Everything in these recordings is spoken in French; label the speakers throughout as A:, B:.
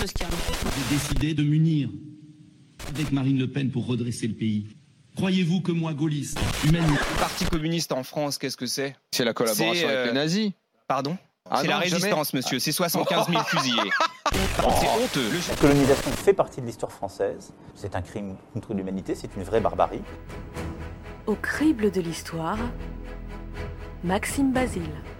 A: de ce qui arrive.
B: J'ai décidé de m'unir avec Marine Le Pen pour redresser le pays. Croyez-vous que moi, gaulliste, humaniste...
C: Le Parti communiste en France, qu'est-ce que c'est?
D: C'est la collaboration
C: C'est,
D: avec
C: euh,
D: les nazis.
C: Pardon?
D: Ah
C: C'est la
D: jamais.
C: résistance, monsieur. C'est 75 000 fusillés. C'est honteux.
E: La colonisation fait partie de l'histoire française. C'est un crime contre l'humanité, c'est une vraie barbarie.
F: Au crible de l'histoire, Maxime Basile.
G: «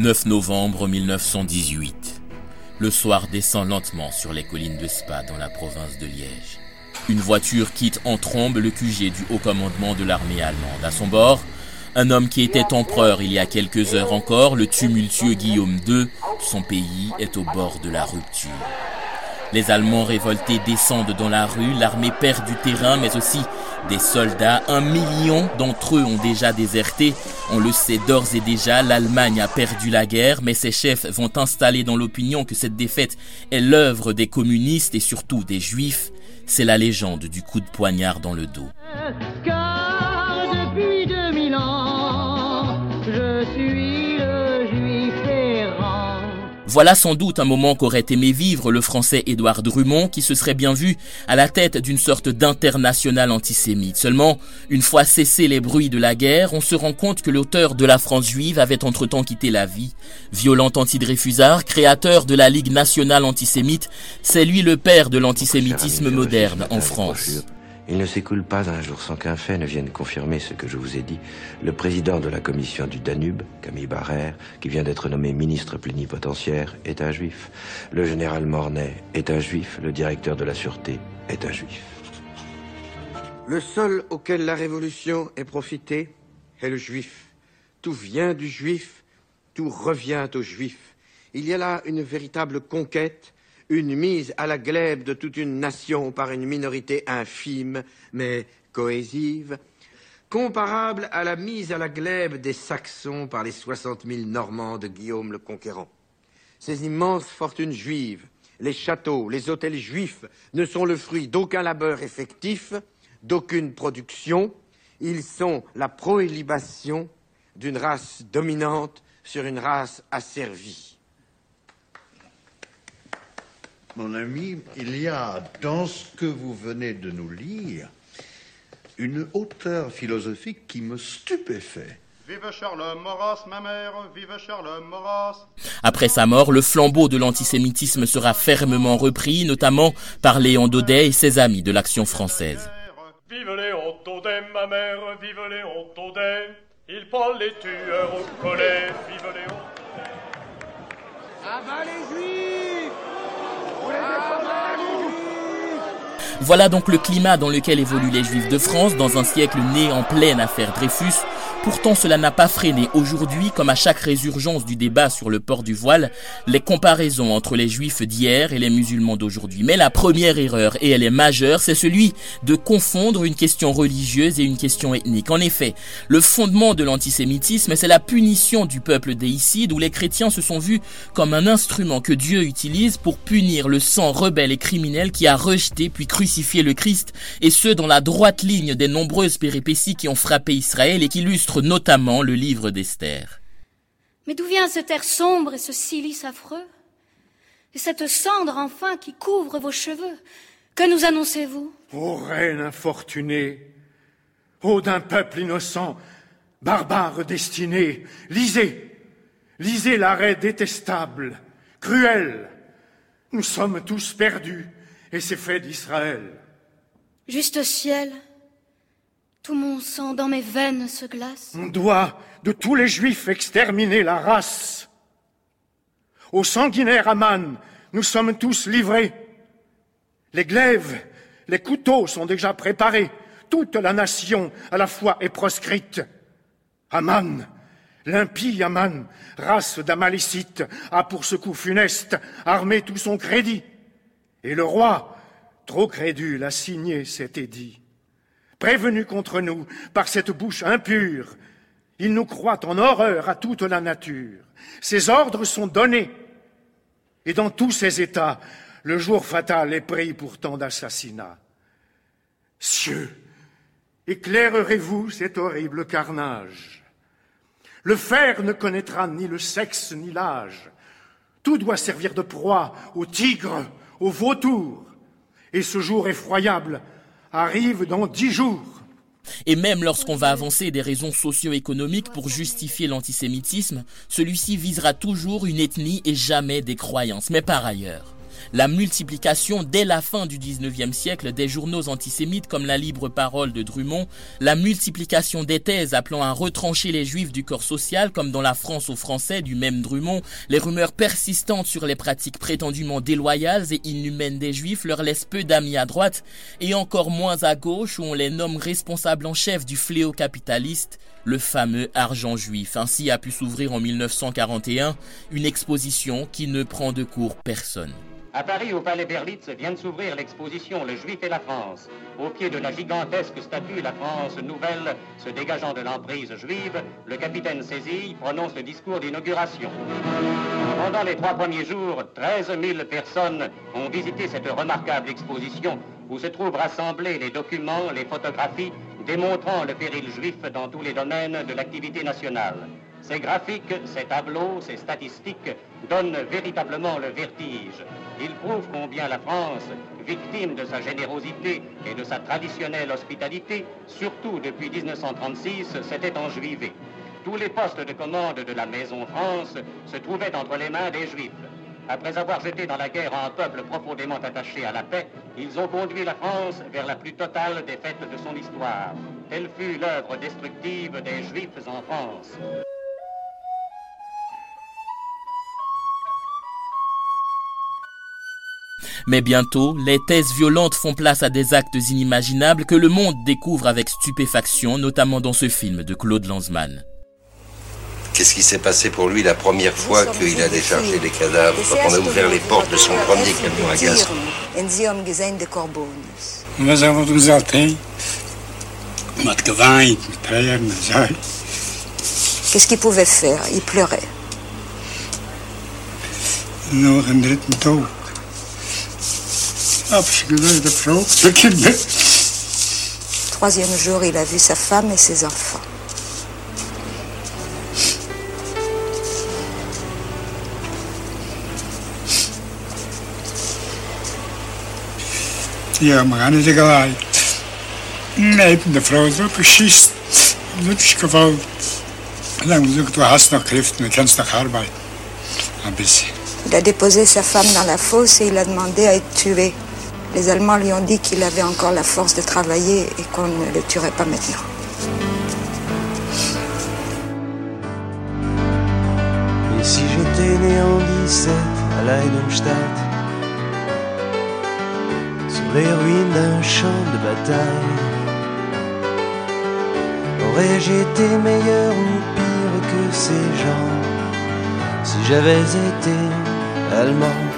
G: 9 novembre 1918. Le soir descend lentement sur les collines de Spa dans la province de Liège. Une voiture quitte en trombe le QG du haut commandement de l'armée allemande. À son bord, un homme qui était empereur il y a quelques heures encore, le tumultueux Guillaume II. Son pays est au bord de la rupture. Les Allemands révoltés descendent dans la rue, l'armée perd du terrain, mais aussi des soldats. Un million d'entre eux ont déjà déserté. On le sait d'ores et déjà, l'Allemagne a perdu la guerre, mais ses chefs vont installer dans l'opinion que cette défaite est l'œuvre des communistes et surtout des juifs. C'est la légende du coup de poignard dans le dos. Voilà sans doute un moment qu'aurait aimé vivre le français Édouard Drummond qui se serait bien vu à la tête d'une sorte d'international antisémite. Seulement, une fois cessés les bruits de la guerre, on se rend compte que l'auteur de la France juive avait entre-temps quitté la vie. Violent antidréfusard, créateur de la Ligue nationale antisémite, c'est lui le père de l'antisémitisme moderne en France.
H: Il ne s'écoule pas un jour sans qu'un fait ne vienne confirmer ce que je vous ai dit. Le président de la commission du Danube, Camille Barrère, qui vient d'être nommé ministre plénipotentiaire, est un juif. Le général Mornay est un juif. Le directeur de la sûreté est un juif.
I: Le seul auquel la révolution ait profité est le juif. Tout vient du juif, tout revient au juif. Il y a là une véritable conquête, une mise à la glèbe de toute une nation par une minorité infime, mais cohésive, comparable à la mise à la glèbe des Saxons par les 60 000 Normands de Guillaume le Conquérant. Ces immenses fortunes juives, les châteaux, les hôtels juifs ne sont le fruit d'aucun labeur effectif, d'aucune production. Ils sont la proélibation d'une race dominante sur une race asservie.
J: Mon ami, il y a dans ce que vous venez de nous lire une hauteur philosophique qui me stupéfait.
K: Vive Charles Maurras, ma mère, vive Charles Maurras.
G: Après sa mort, le flambeau de l'antisémitisme sera fermement repris, notamment par Léon Daudet et ses amis de l'Action française.
L: Vive Léon Daudet, ma mère, vive Léon Daudet. Il prend les tueurs au collet, vive Léon.
I: Juifs Ah bah les juifs
G: Voilà donc le climat dans lequel évoluent les Juifs de France dans un siècle né en pleine affaire Dreyfus. Pourtant, cela n'a pas freiné aujourd'hui, comme à chaque résurgence du débat sur le port du voile, les comparaisons entre les Juifs d'hier et les musulmans d'aujourd'hui. Mais la première erreur, et elle est majeure, c'est celui de confondre une question religieuse et une question ethnique. En effet, le fondement de l'antisémitisme, c'est la punition du peuple déicide où les chrétiens se sont vus comme un instrument que Dieu utilise pour punir le sang rebelle et criminel qui a rejeté puis crucifié le Christ, et ce dans la droite ligne des nombreuses péripéties qui ont frappé Israël et qui illustrent notamment le livre d'Esther.
M: Mais d'où vient cet air sombre et ce silice affreux? Et cette cendre enfin qui couvre vos cheveux? Que nous annoncez-vous?
L: Ô reine infortunée, ô d'un peuple innocent, barbare destiné, lisez, lisez l'arrêt détestable, cruel. Nous sommes tous perdus, et c'est fait d'Israël.
M: Juste ciel, mon sang dans mes veines se glace.
L: On doit de tous les juifs exterminer la race. Au sanguinaire Aman, nous sommes tous livrés. Les glaives, les couteaux sont déjà préparés. Toute la nation à la fois est proscrite. Aman, l'impie Aman, race d'Amalicites, a pour ce coup funeste armé tout son crédit. Et le roi, trop crédule, a signé cet édit. Prévenu contre nous par cette bouche impure, il nous croit en horreur à toute la nature. Ses ordres sont donnés. Et dans tous ces états, le jour fatal est pris pour tant d'assassinats. Cieux, éclairerez-vous cet horrible carnage Le fer ne connaîtra ni le sexe ni l'âge. Tout doit servir de proie aux tigres, aux vautours. Et ce jour effroyable arrive dans dix jours.
G: Et même lorsqu'on va avancer des raisons socio-économiques pour justifier l'antisémitisme, celui-ci visera toujours une ethnie et jamais des croyances. Mais par ailleurs, la multiplication dès la fin du 19e siècle des journaux antisémites comme la Libre Parole de Drummond, la multiplication des thèses appelant à retrancher les juifs du corps social comme dans la France aux Français du même Drummond, les rumeurs persistantes sur les pratiques prétendument déloyales et inhumaines des juifs leur laissent peu d'amis à droite et encore moins à gauche où on les nomme responsables en chef du fléau capitaliste, le fameux argent juif. Ainsi a pu s'ouvrir en 1941 une exposition qui ne prend de cours personne.
A: À Paris, au Palais Berlitz, vient de s'ouvrir l'exposition Le Juif et la France. Au pied de la gigantesque statue La France nouvelle, se dégageant de l'emprise juive, le capitaine Cézille prononce le discours d'inauguration. Pendant les trois premiers jours, 13 000 personnes ont visité cette remarquable exposition où se trouvent rassemblés les documents, les photographies démontrant le péril juif dans tous les domaines de l'activité nationale. Ces graphiques, ces tableaux, ces statistiques donnent véritablement le vertige. Ils prouvent combien la France, victime de sa générosité et de sa traditionnelle hospitalité, surtout depuis 1936, s'était enjuivée. Tous les postes de commande de la Maison France se trouvaient entre les mains des Juifs. Après avoir jeté dans la guerre un peuple profondément attaché à la paix, ils ont conduit la France vers la plus totale défaite de son histoire. Telle fut l'œuvre destructive des Juifs en France.
G: Mais bientôt, les thèses violentes font place à des actes inimaginables que le monde découvre avec stupéfaction, notamment dans ce film de Claude Lanzmann.
H: Qu'est-ce qui s'est passé pour lui la première fois qu'il a déchargé des cadavres, quand on a ouvert les portes de son premier camion à gaz
D: avons.
N: Qu'est-ce qu'il pouvait faire? Il pleurait.
D: De kinderen.
N: Troisième jour, il a vu sa femme et ses enfants.
D: Du hast noch Kräfte, du kannst noch arbeiten. Ein bisschen.
N: Il a déposé sa femme dans la fosse et il a demandé à être tué. Les Allemands lui ont dit qu'il avait encore la force de travailler et qu'on ne le tuerait pas maintenant.
O: Et si j'étais né en 17 à Leidenstadt, sur les ruines d'un champ de bataille, aurais-je été meilleur ou pire que ces gens si j'avais été allemand?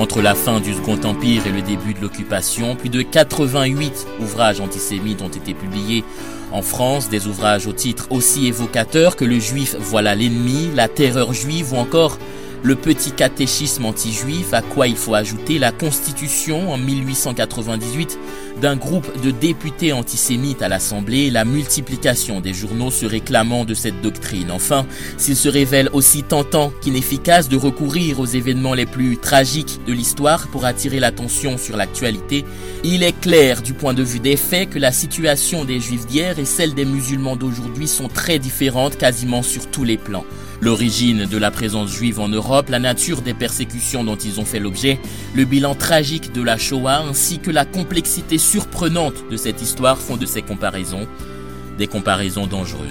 G: Entre la fin du Second Empire et le début de l'occupation, plus de 88 ouvrages antisémites ont été publiés. En France, des ouvrages au titre aussi évocateur que Le Juif voilà l'ennemi, La terreur juive ou encore le petit catéchisme anti-juif, à quoi il faut ajouter la constitution en 1898 d'un groupe de députés antisémites à l'Assemblée, la multiplication des journaux se réclamant de cette doctrine. Enfin, s'il se révèle aussi tentant qu'inefficace de recourir aux événements les plus tragiques de l'histoire pour attirer l'attention sur l'actualité, il est clair du point de vue des faits que la situation des juifs d'hier et celle des musulmans d'aujourd'hui sont très différentes quasiment sur tous les plans. L'origine de la présence juive en Europe, la nature des persécutions dont ils ont fait l'objet, le bilan tragique de la Shoah ainsi que la complexité surprenante de cette histoire font de ces comparaisons des comparaisons dangereuses.